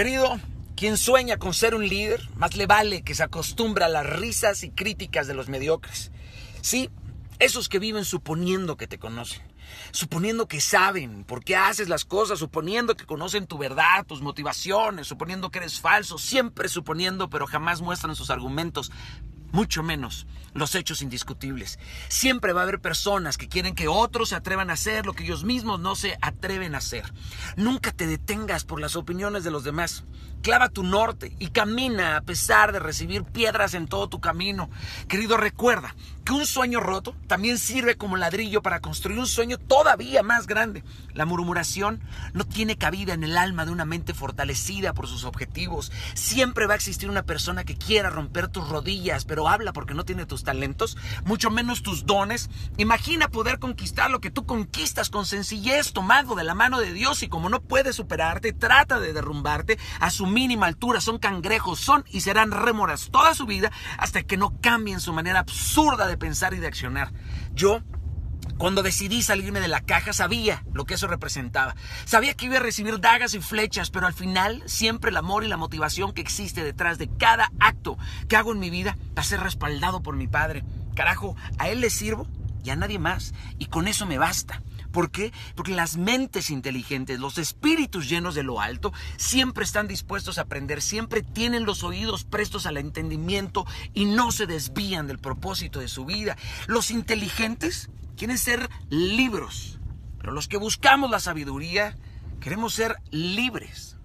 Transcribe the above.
Querido, quien sueña con ser un líder, más le vale que se acostumbra a las risas y críticas de los mediocres. Sí, esos que viven suponiendo que te conocen, suponiendo que saben por qué haces las cosas, suponiendo que conocen tu verdad, tus motivaciones, suponiendo que eres falso, siempre suponiendo, pero jamás muestran sus argumentos mucho menos los hechos indiscutibles. Siempre va a haber personas que quieren que otros se atrevan a hacer lo que ellos mismos no se atreven a hacer. Nunca te detengas por las opiniones de los demás. Clava tu norte y camina a pesar de recibir piedras en todo tu camino. Querido, recuerda que un sueño roto también sirve como ladrillo para construir un sueño todavía más grande. La murmuración no tiene cabida en el alma de una mente fortalecida por sus objetivos. Siempre va a existir una persona que quiera romper tus rodillas, pero habla porque no tiene tus talentos, mucho menos tus dones. Imagina poder conquistar lo que tú conquistas con sencillez, tomado de la mano de Dios y como no puede superarte, trata de derrumbarte a su mínima altura. Son cangrejos, son y serán rémoras toda su vida hasta que no cambien su manera absurda de pensar y de accionar. Yo cuando decidí salirme de la caja sabía lo que eso representaba. Sabía que iba a recibir dagas y flechas, pero al final siempre el amor y la motivación que existe detrás de cada acto que hago en mi vida va a ser respaldado por mi padre. Carajo, a él le sirvo y a nadie más. Y con eso me basta. ¿Por qué? Porque las mentes inteligentes, los espíritus llenos de lo alto, siempre están dispuestos a aprender, siempre tienen los oídos prestos al entendimiento y no se desvían del propósito de su vida. Los inteligentes quieren ser libros, pero los que buscamos la sabiduría queremos ser libres.